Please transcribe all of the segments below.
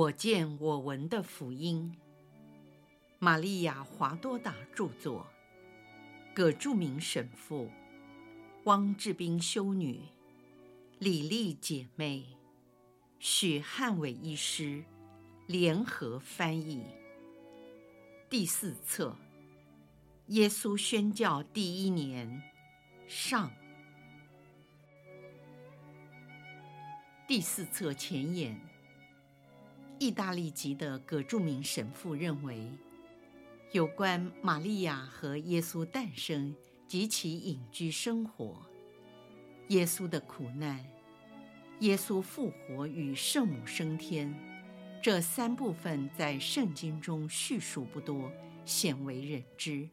我见我闻的福音，玛利亚·华多达著作，葛著名神父，汪志斌修女，李丽姐妹，许汉伟医师联合翻译。第四册，耶稣宣教第一年，上。第四册前言。意大利籍的葛著名神父认为，有关玛利亚和耶稣诞生及其隐居生活、耶稣的苦难、耶稣复活与圣母升天这三部分，在圣经中叙述不多，鲜为人知，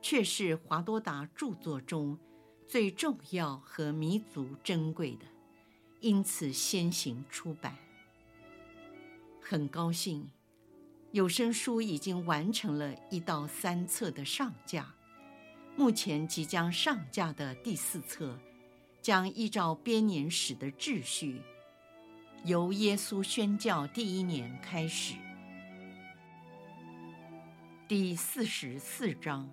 却是华多达著作中最重要和弥足珍贵的，因此先行出版。很高兴，有声书已经完成了一到三册的上架，目前即将上架的第四册，将依照编年史的秩序，由耶稣宣教第一年开始。第四十四章，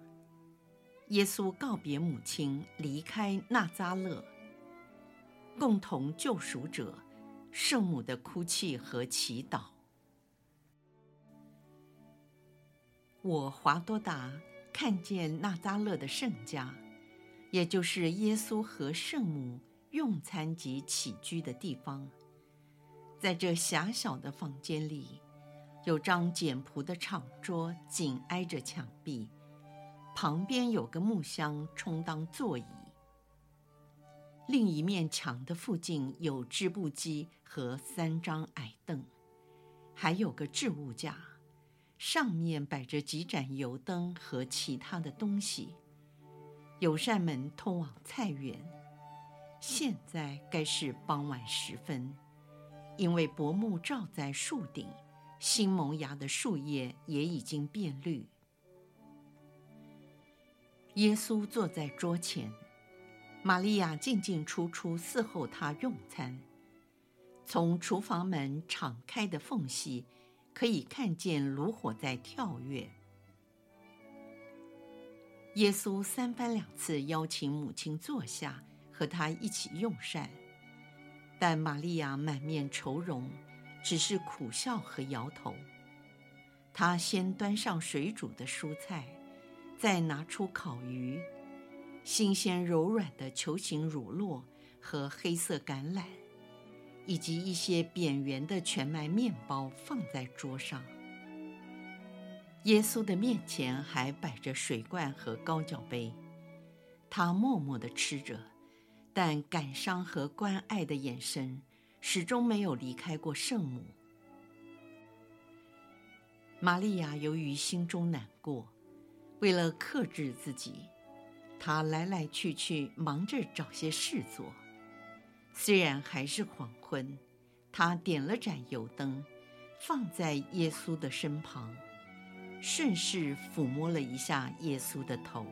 耶稣告别母亲，离开纳扎勒，共同救赎者，圣母的哭泣和祈祷。我华多达看见纳扎勒的圣家，也就是耶稣和圣母用餐及起居的地方。在这狭小的房间里，有张简朴的长桌，紧挨着墙壁，旁边有个木箱充当座椅。另一面墙的附近有织布机和三张矮凳，还有个置物架。上面摆着几盏油灯和其他的东西，有扇门通往菜园。现在该是傍晚时分，因为薄暮罩在树顶，新萌芽的树叶也已经变绿。耶稣坐在桌前，玛利亚进进出出伺候他用餐，从厨房门敞开的缝隙。可以看见炉火在跳跃。耶稣三番两次邀请母亲坐下，和他一起用膳，但玛利亚满面愁容，只是苦笑和摇头。他先端上水煮的蔬菜，再拿出烤鱼、新鲜柔软的球形乳酪和黑色橄榄。以及一些扁圆的全麦面包放在桌上。耶稣的面前还摆着水罐和高脚杯，他默默地吃着，但感伤和关爱的眼神始终没有离开过圣母。玛利亚由于心中难过，为了克制自己，她来来去去忙着找些事做。虽然还是黄昏，他点了盏油灯，放在耶稣的身旁，顺势抚摸了一下耶稣的头，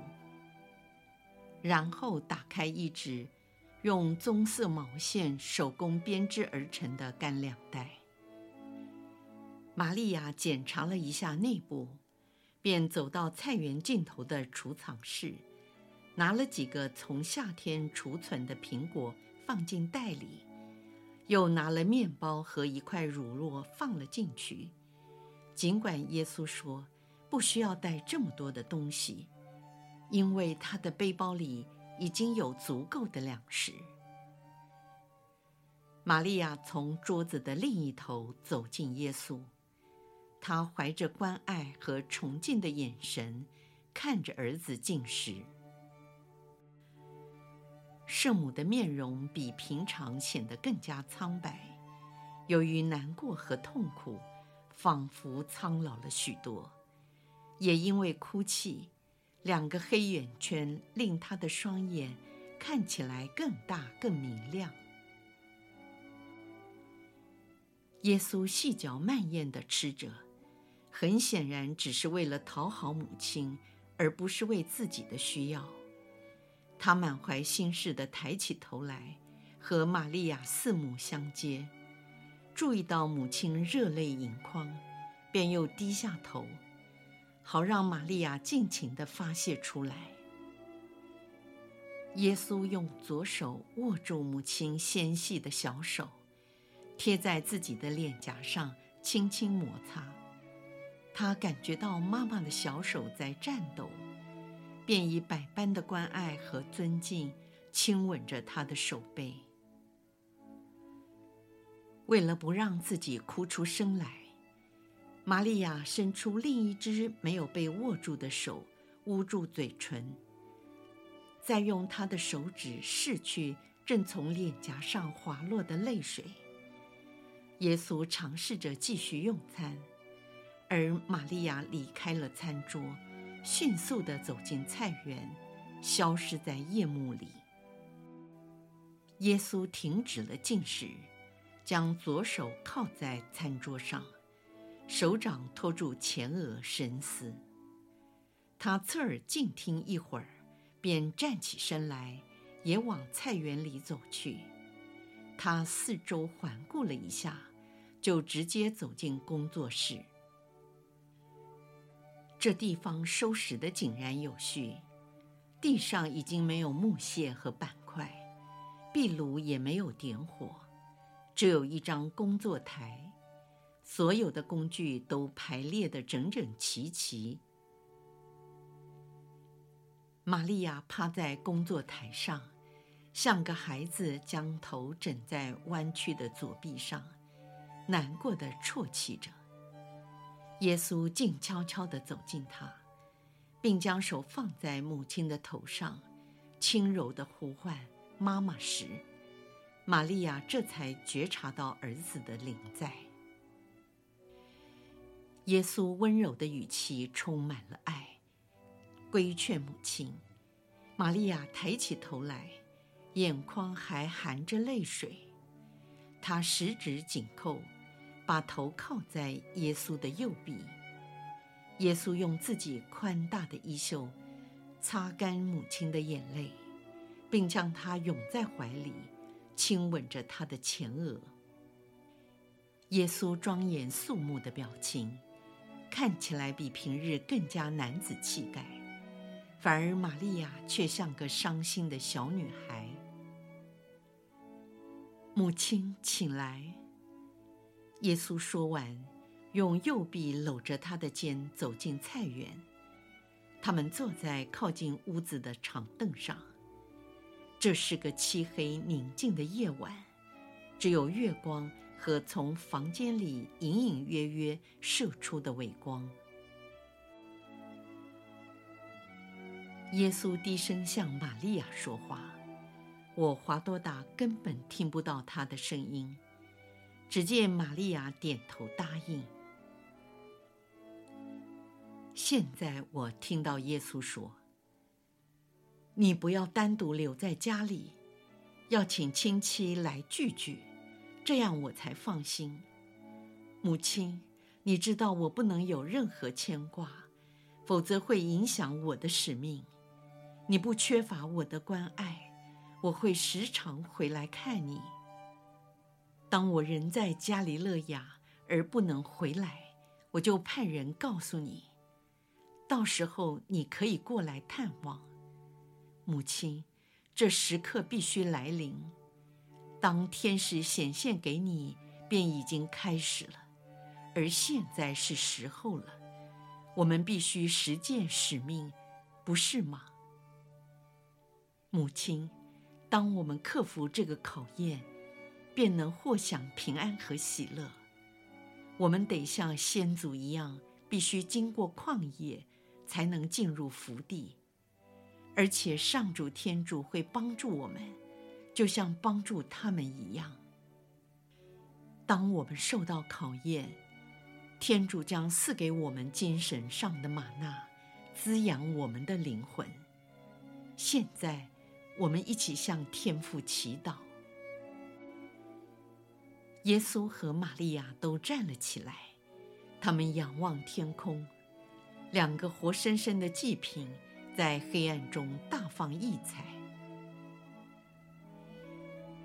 然后打开一只用棕色毛线手工编织而成的干粮袋。玛利亚检查了一下内部，便走到菜园尽头的储藏室，拿了几个从夏天储存的苹果。放进袋里，又拿了面包和一块乳酪放了进去。尽管耶稣说不需要带这么多的东西，因为他的背包里已经有足够的粮食。玛利亚从桌子的另一头走近耶稣，她怀着关爱和崇敬的眼神看着儿子进食。圣母的面容比平常显得更加苍白，由于难过和痛苦，仿佛苍老了许多。也因为哭泣，两个黑眼圈令她的双眼看起来更大、更明亮。耶稣细嚼慢咽地吃着，很显然只是为了讨好母亲，而不是为自己的需要。他满怀心事地抬起头来，和玛利亚四目相接，注意到母亲热泪盈眶，便又低下头，好让玛利亚尽情地发泄出来。耶稣用左手握住母亲纤细的小手，贴在自己的脸颊上，轻轻摩擦。他感觉到妈妈的小手在颤抖，便以百般的关爱和尊敬亲吻着她的手背。为了不让自己哭出声来，玛利亚伸出另一只没有被握住的手，捂住嘴唇。再用他的手指拭去正从脸颊上滑落的泪水。耶稣尝试着继续用餐，而玛利亚离开了餐桌，迅速地走进菜园，消失在夜幕里。耶稣停止了进食，将左手靠在餐桌上，手掌托住前额深思。他侧耳静听一会儿。便站起身来，也往菜园里走去。他四周环顾了一下，就直接走进工作室。这地方收拾得井然有序，地上已经没有木屑和板块，壁炉也没有点火，只有一张工作台，所有的工具都排列得整整齐齐。玛利亚趴在工作台上，像个孩子，将头枕在弯曲的左臂上，难过的啜泣着。耶稣静悄悄地走近她，并将手放在母亲的头上，轻柔地呼唤“妈妈”时，玛利亚这才觉察到儿子的灵在。耶稣温柔的语气充满了爱。规劝母亲，玛利亚抬起头来，眼眶还含着泪水。她十指紧扣，把头靠在耶稣的右臂。耶稣用自己宽大的衣袖擦干母亲的眼泪，并将她拥在怀里，亲吻着她的前额。耶稣庄严肃穆的表情，看起来比平日更加男子气概。反而玛利亚却像个伤心的小女孩。母亲，请来。耶稣说完，用右臂搂着她的肩走进菜园。他们坐在靠近屋子的长凳上。这是个漆黑宁静的夜晚，只有月光和从房间里隐隐约约射出的微光。耶稣低声向玛利亚说话，我华多达根本听不到他的声音，只见玛利亚点头答应。现在我听到耶稣说：“你不要单独留在家里，要请亲戚来聚聚，这样我才放心。”母亲，你知道我不能有任何牵挂，否则会影响我的使命。你不缺乏我的关爱，我会时常回来看你。当我人在加里肋亚而不能回来，我就派人告诉你，到时候你可以过来探望。母亲，这时刻必须来临。当天使显现给你，便已经开始了，而现在是时候了。我们必须实践使命，不是吗？母亲，当我们克服这个考验，便能获享平安和喜乐。我们得像先祖一样，必须经过旷野，才能进入福地。而且上主天主会帮助我们，就像帮助他们一样。当我们受到考验，天主将赐给我们精神上的玛纳，滋养我们的灵魂。现在。我们一起向天父祈祷。耶稣和玛利亚都站了起来，他们仰望天空，两个活生生的祭品在黑暗中大放异彩。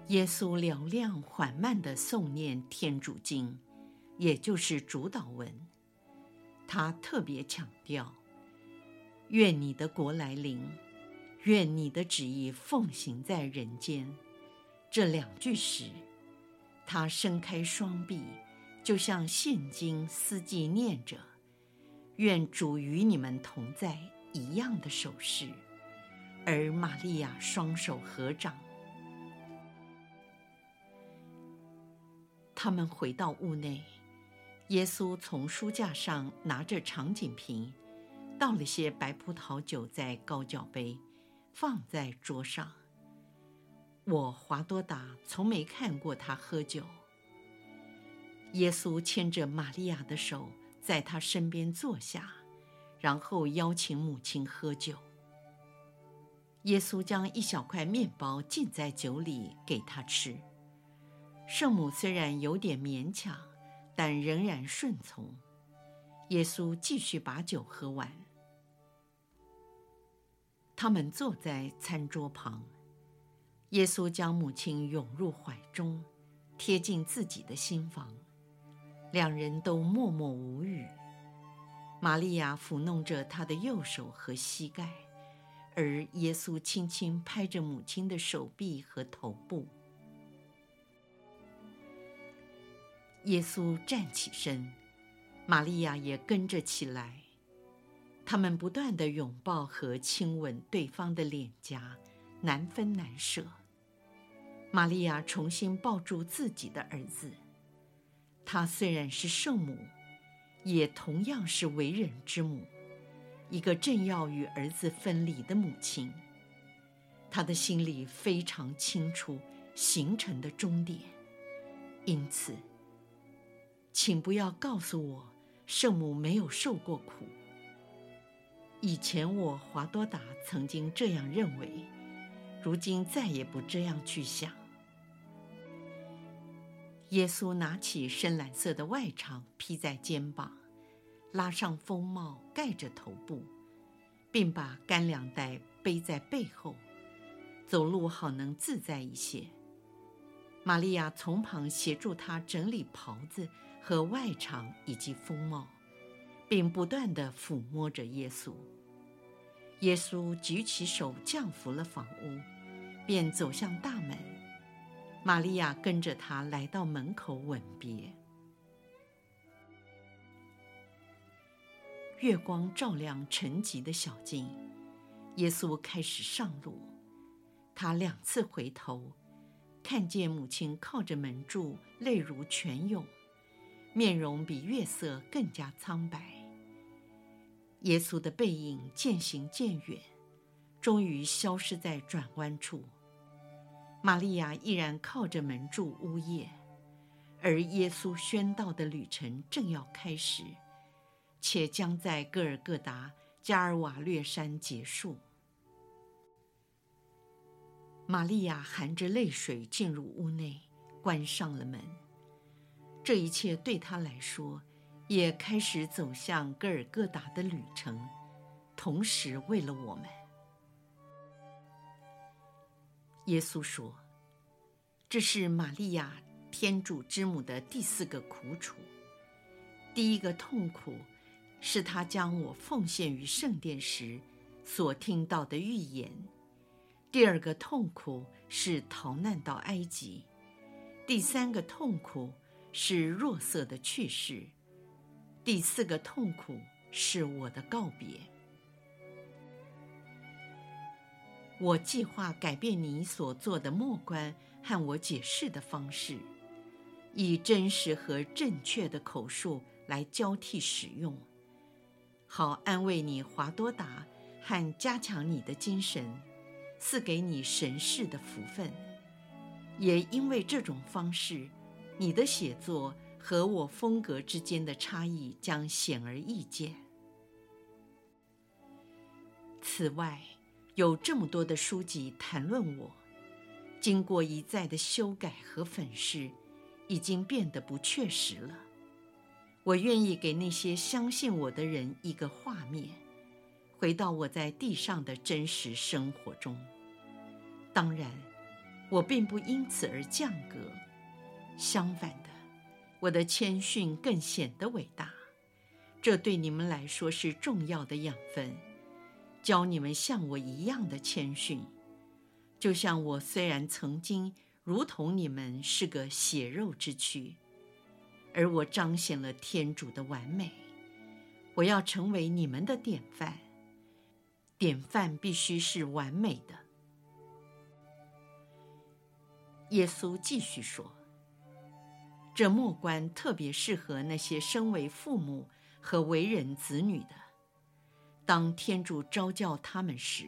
耶稣嘹亮缓慢地诵念天主经，也就是主祷文。他特别强调：“愿你的国来临，愿你的旨意奉行在人间。”这两句时，他伸开双臂，就像现今司祭念着“愿主与你们同在”一样的手势，而玛利亚双手合掌。他们回到屋内，耶稣从书架上拿着长颈瓶，倒了些白葡萄酒在高脚杯，放在桌上。我华多达从没看过他喝酒。耶稣牵着玛利亚的手，在他身边坐下，然后邀请母亲喝酒。耶稣将一小块面包浸在酒里给他吃。圣母虽然有点勉强，但仍然顺从。耶稣继续把酒喝完。他们坐在餐桌旁，耶稣将母亲拥入怀中，贴近自己的心房，两人都默默无语。玛利亚抚弄着他的右手和膝盖，而耶稣轻轻拍着母亲的手臂和头部。耶稣站起身，玛利亚也跟着起来。他们不断地拥抱和亲吻对方的脸颊，难分难舍。玛利亚重新抱住自己的儿子。她虽然是圣母，也同样是为人之母，一个正要与儿子分离的母亲。她的心里非常清楚行程的终点，因此。请不要告诉我，圣母没有受过苦。以前我华多达曾经这样认为，如今再也不这样去想。耶稣拿起深蓝色的外裳披在肩膀，拉上风帽盖着头部，并把干粮袋背在背后，走路好能自在一些。玛利亚从旁协助他整理袍子。和外裳以及风帽，并不断地抚摸着耶稣。耶稣举起手降服了房屋，便走向大门。玛利亚跟着他来到门口吻别。月光照亮沉寂的小径，耶稣开始上路。他两次回头，看见母亲靠着门柱，泪如泉涌。面容比月色更加苍白。耶稣的背影渐行渐远，终于消失在转弯处。玛利亚依然靠着门柱呜咽，而耶稣宣道的旅程正要开始，且将在各尔各答加尔瓦略山结束。玛利亚含着泪水进入屋内，关上了门。这一切对她来说，也开始走向各尔各答的旅程，同时为了我们。耶稣说：“这是玛利亚天主之母的第四个苦楚。第一个痛苦，是她将我奉献于圣殿时所听到的预言；第二个痛苦是逃难到埃及；第三个痛苦。”是若瑟的去世，第四个痛苦是我的告别。我计划改变你所做的默观和我解释的方式，以真实和正确的口述来交替使用，好安慰你华多达和加强你的精神，赐给你神视的福分。也因为这种方式。你的写作和我风格之间的差异将显而易见。此外，有这么多的书籍谈论我，经过一再的修改和粉饰，已经变得不确实了。我愿意给那些相信我的人一个画面，回到我在地上的真实生活中。当然。我并不因此而降格，相反的，我的谦逊更显得伟大。这对你们来说是重要的养分，教你们像我一样的谦逊。就像我虽然曾经如同你们是个血肉之躯，而我彰显了天主的完美。我要成为你们的典范，典范必须是完美的。耶稣继续说：“这末关特别适合那些身为父母和为人子女的，当天主召叫他们时。”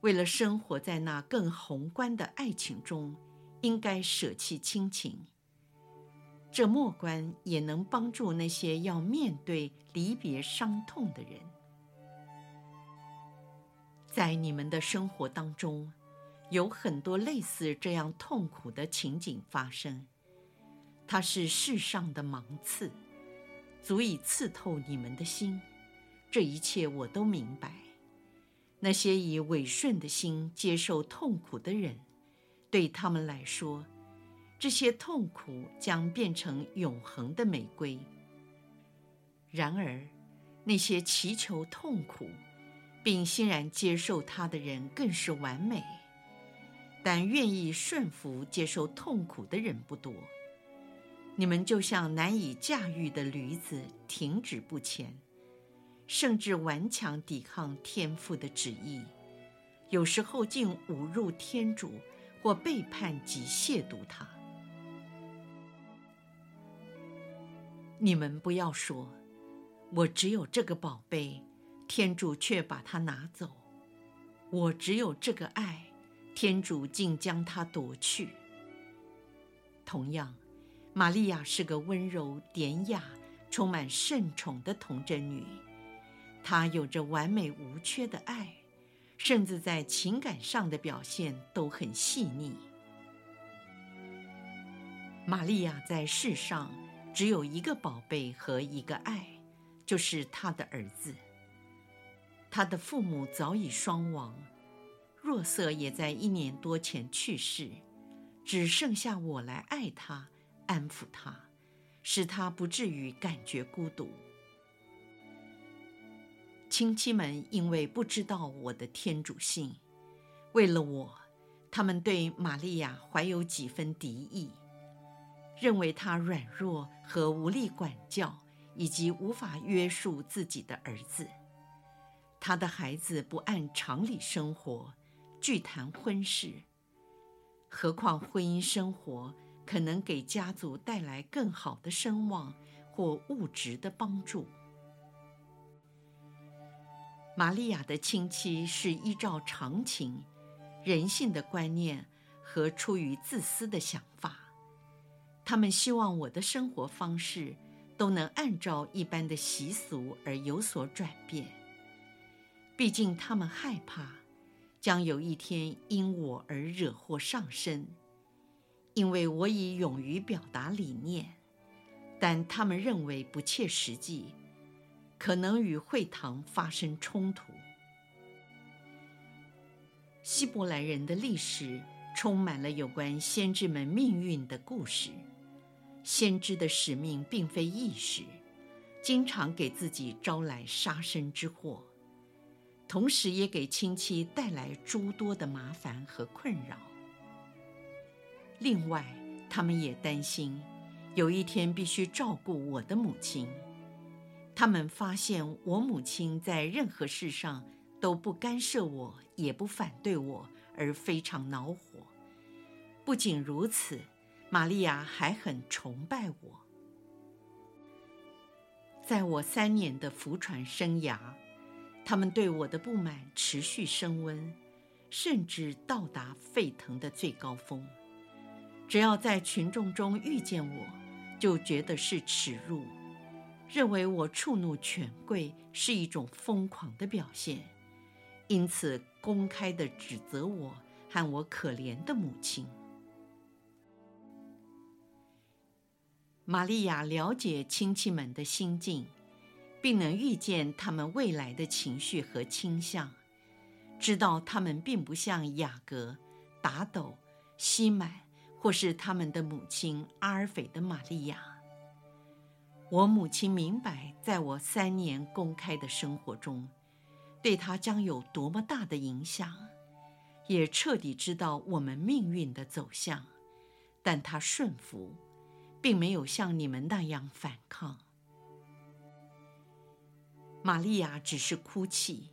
为了生活在那更宏观的爱情中，应该舍弃亲情。这末观也能帮助那些要面对离别伤痛的人。在你们的生活当中，有很多类似这样痛苦的情景发生。它是世上的芒刺，足以刺透你们的心。这一切我都明白。那些以委顺的心接受痛苦的人，对他们来说，这些痛苦将变成永恒的玫瑰。然而，那些祈求痛苦，并欣然接受它的人更是完美。但愿意顺服接受痛苦的人不多。你们就像难以驾驭的驴子，停止不前。甚至顽强抵抗天父的旨意，有时候竟侮辱天主或背叛及亵渎他。你们不要说，我只有这个宝贝，天主却把它拿走；我只有这个爱，天主竟将它夺去。同样，玛利亚是个温柔典雅、充满圣宠的童贞女。他有着完美无缺的爱，甚至在情感上的表现都很细腻。玛利亚在世上只有一个宝贝和一个爱，就是她的儿子。他的父母早已双亡，若瑟也在一年多前去世，只剩下我来爱他、安抚他，使他不至于感觉孤独。亲戚们因为不知道我的天主性，为了我，他们对玛利亚怀有几分敌意，认为她软弱和无力管教，以及无法约束自己的儿子。她的孩子不按常理生活，拒谈婚事，何况婚姻生活可能给家族带来更好的声望或物质的帮助。玛利亚的亲戚是依照常情、人性的观念和出于自私的想法，他们希望我的生活方式都能按照一般的习俗而有所转变。毕竟他们害怕将有一天因我而惹祸上身，因为我已勇于表达理念，但他们认为不切实际。可能与会堂发生冲突。希伯来人的历史充满了有关先知们命运的故事。先知的使命并非易事，经常给自己招来杀身之祸，同时也给亲戚带来诸多的麻烦和困扰。另外，他们也担心有一天必须照顾我的母亲。他们发现我母亲在任何事上都不干涉我，也不反对我，而非常恼火。不仅如此，玛利亚还很崇拜我。在我三年的福传生涯，他们对我的不满持续升温，甚至到达沸腾的最高峰。只要在群众中遇见我，就觉得是耻辱。认为我触怒权贵是一种疯狂的表现，因此公开地指责我和我可怜的母亲。玛利亚了解亲戚们的心境，并能预见他们未来的情绪和倾向，知道他们并不像雅各、达斗、西满，或是他们的母亲阿尔斐的玛利亚。我母亲明白，在我三年公开的生活中，对她将有多么大的影响，也彻底知道我们命运的走向，但她顺服，并没有像你们那样反抗。玛利亚只是哭泣，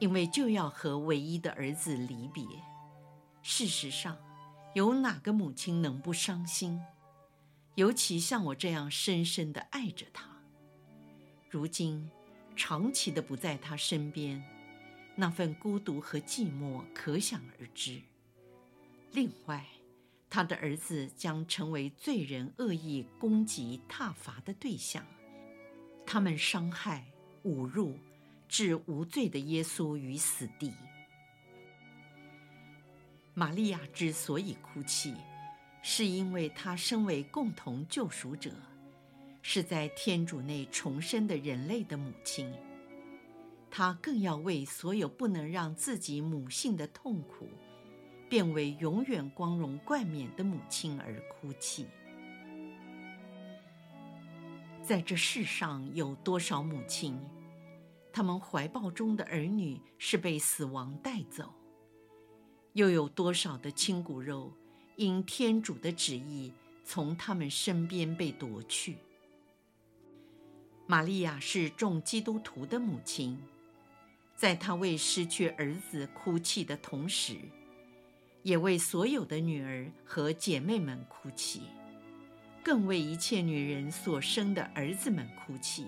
因为就要和唯一的儿子离别。事实上，有哪个母亲能不伤心？尤其像我这样深深地爱着他。如今，长期的不在他身边，那份孤独和寂寞可想而知。另外，他的儿子将成为罪人恶意攻击挞伐的对象，他们伤害。侮辱，置无罪的耶稣于死地。玛利亚之所以哭泣，是因为她身为共同救赎者，是在天主内重生的人类的母亲。她更要为所有不能让自己母性的痛苦变为永远光荣冠冕的母亲而哭泣。在这世上有多少母亲，她们怀抱中的儿女是被死亡带走？又有多少的亲骨肉因天主的旨意从他们身边被夺去？玛利亚是众基督徒的母亲，在她为失去儿子哭泣的同时，也为所有的女儿和姐妹们哭泣。更为一切女人所生的儿子们哭泣。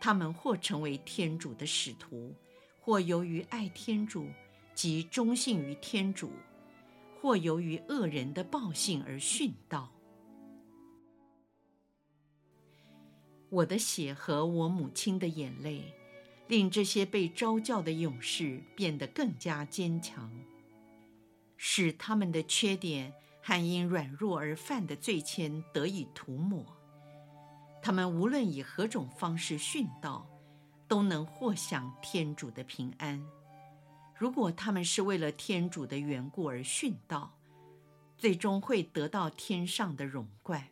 他们或成为天主的使徒，或由于爱天主及忠信于天主，或由于恶人的暴行而殉道。我的血和我母亲的眼泪，令这些被召教的勇士变得更加坚强，使他们的缺点。还因软弱而犯的罪愆得以涂抹，他们无论以何种方式殉道，都能获享天主的平安。如果他们是为了天主的缘故而殉道，最终会得到天上的荣冠。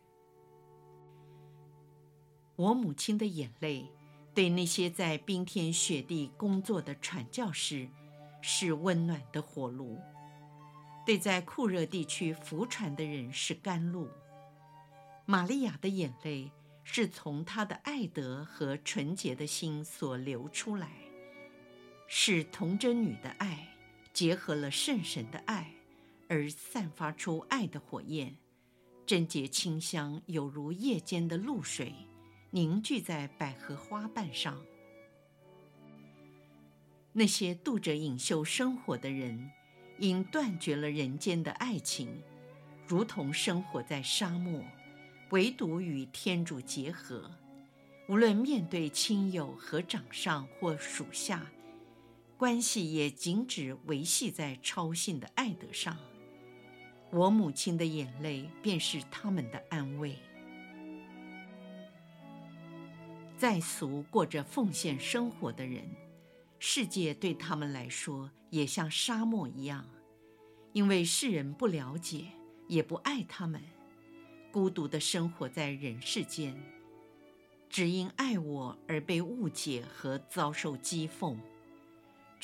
我母亲的眼泪，对那些在冰天雪地工作的传教士，是温暖的火炉。对在酷热地区福传的人是甘露。玛利亚的眼泪是从她的爱德和纯洁的心所流出来，是童贞女的爱结合了圣神的爱，而散发出爱的火焰，贞洁清香，有如夜间的露水，凝聚在百合花瓣上。那些度着隐修生活的人。因断绝了人间的爱情，如同生活在沙漠，唯独与天主结合。无论面对亲友和长上或属下，关系也仅只维系在超性的爱德上。我母亲的眼泪便是他们的安慰。在俗过着奉献生活的人，世界对他们来说也像沙漠一样，因为世人不了解，也不爱他们，孤独地生活在人世间，只因爱我而被误解和遭受讥讽。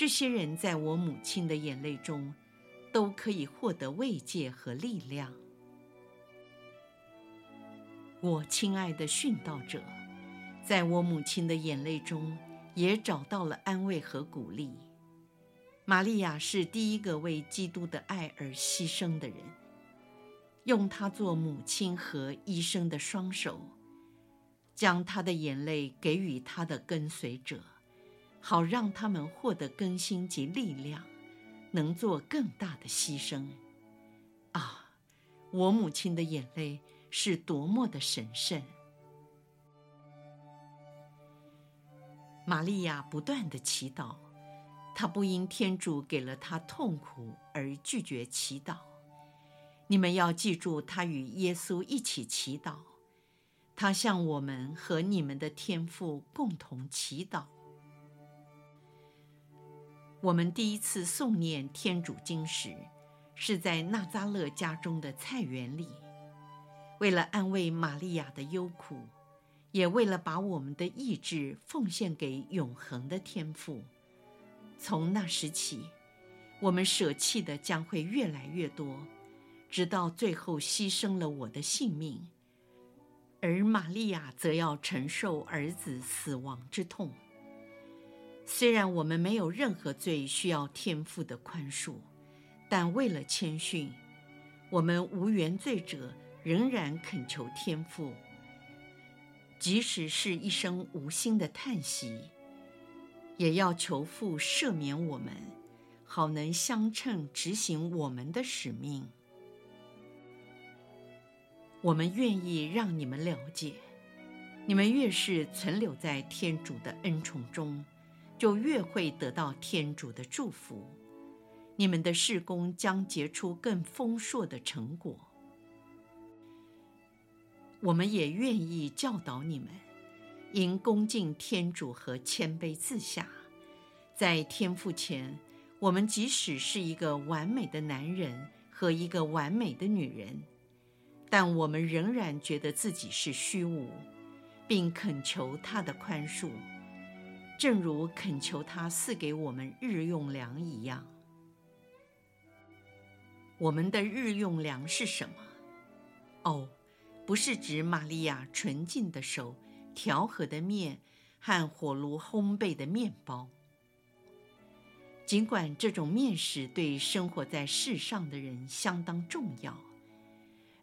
这些人在我母亲的眼泪中，都可以获得慰藉和力量。我亲爱的殉道者，在我母亲的眼泪中，也找到了安慰和鼓励。玛利亚是第一个为基督的爱而牺牲的人，用她做母亲和医生的双手，将她的眼泪给予她的跟随者，好让他们获得更新及力量，能做更大的牺牲。啊，我母亲的眼泪是多么的神圣！玛利亚不断地祈祷，她不因天主给了她痛苦而拒绝祈祷。你们要记住，她与耶稣一起祈祷，她向我们和你们的天父共同祈祷。我们第一次诵念天主经时，是在纳扎勒家中的菜园里，为了安慰玛利亚的忧苦，也为了把我们的意志奉献给永恒的天父。从那时起，我们舍弃的将会越来越多，直到最后牺牲了我的性命，而玛利亚则要承受儿子死亡之痛。虽然我们没有任何罪需要天父的宽恕，但为了谦逊，我们无原罪者仍然恳求天父，即使是一声无心的叹息。也要求父赦免我们，好能相称执行我们的使命。我们愿意让你们了解，你们越是存留在天主的恩宠中，就越会得到天主的祝福。你们的事工将结出更丰硕的成果。我们也愿意教导你们。应恭敬天主和谦卑自下，在天父前，我们即使是一个完美的男人和一个完美的女人，但我们仍然觉得自己是虚无，并恳求他的宽恕，正如恳求他赐给我们日用粮一样。我们的日用粮是什么？哦，不是指玛利亚纯净的手。调和的面和火炉烘焙的面包。尽管这种面食对生活在世上的人相当重要，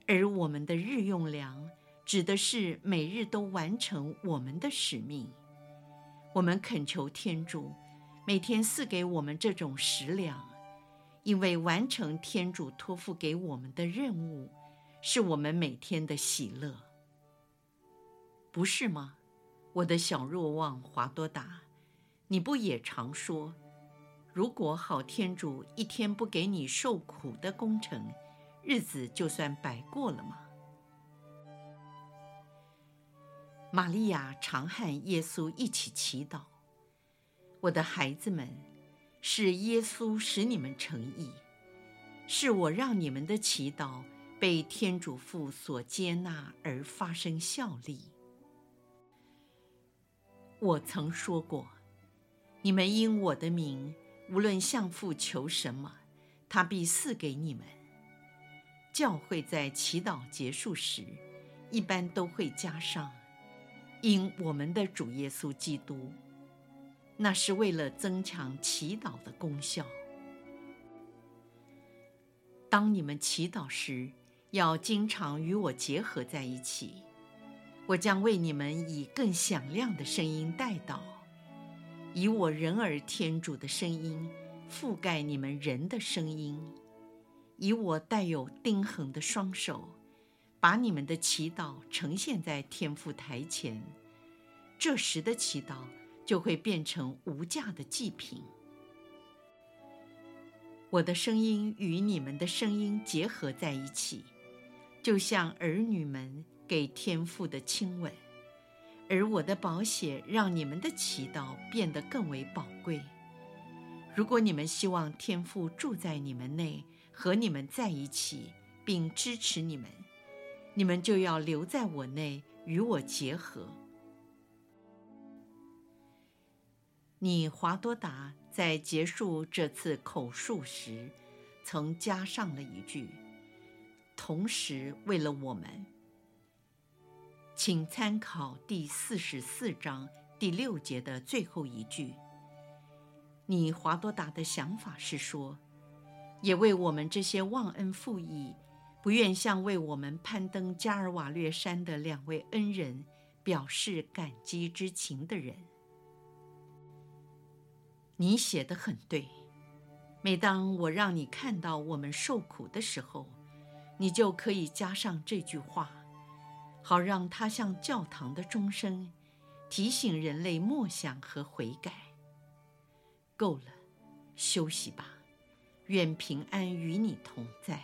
而我们的日用粮指的是每日都完成我们的使命。我们恳求天主每天赐给我们这种食粮，因为完成天主托付给我们的任务，是我们每天的喜乐。不是吗，我的小若望华多达？你不也常说，如果好天主一天不给你受苦的工程，日子就算白过了吗？玛利亚常和耶稣一起祈祷。我的孩子们，是耶稣使你们成义，是我让你们的祈祷被天主父所接纳而发生效力。我曾说过，你们因我的名，无论向父求什么，他必赐给你们。教会在祈祷结束时，一般都会加上“因我们的主耶稣基督”，那是为了增强祈祷的功效。当你们祈祷时，要经常与我结合在一起。我将为你们以更响亮的声音代祷，以我人儿天主的声音覆盖你们人的声音，以我带有钉痕的双手，把你们的祈祷呈现在天父台前。这时的祈祷就会变成无价的祭品。我的声音与你们的声音结合在一起，就像儿女们。给天父的亲吻，而我的宝血让你们的祈祷变得更为宝贵。如果你们希望天父住在你们内，和你们在一起，并支持你们，你们就要留在我内，与我结合。你华多达在结束这次口述时，曾加上了一句：“同时为了我们。”请参考第四十四章第六节的最后一句。你华多达的想法是说，也为我们这些忘恩负义、不愿向为我们攀登加尔瓦略山的两位恩人表示感激之情的人。你写的很对。每当我让你看到我们受苦的时候，你就可以加上这句话。好让他像教堂的钟声，提醒人类默想和悔改。够了，休息吧，愿平安与你同在。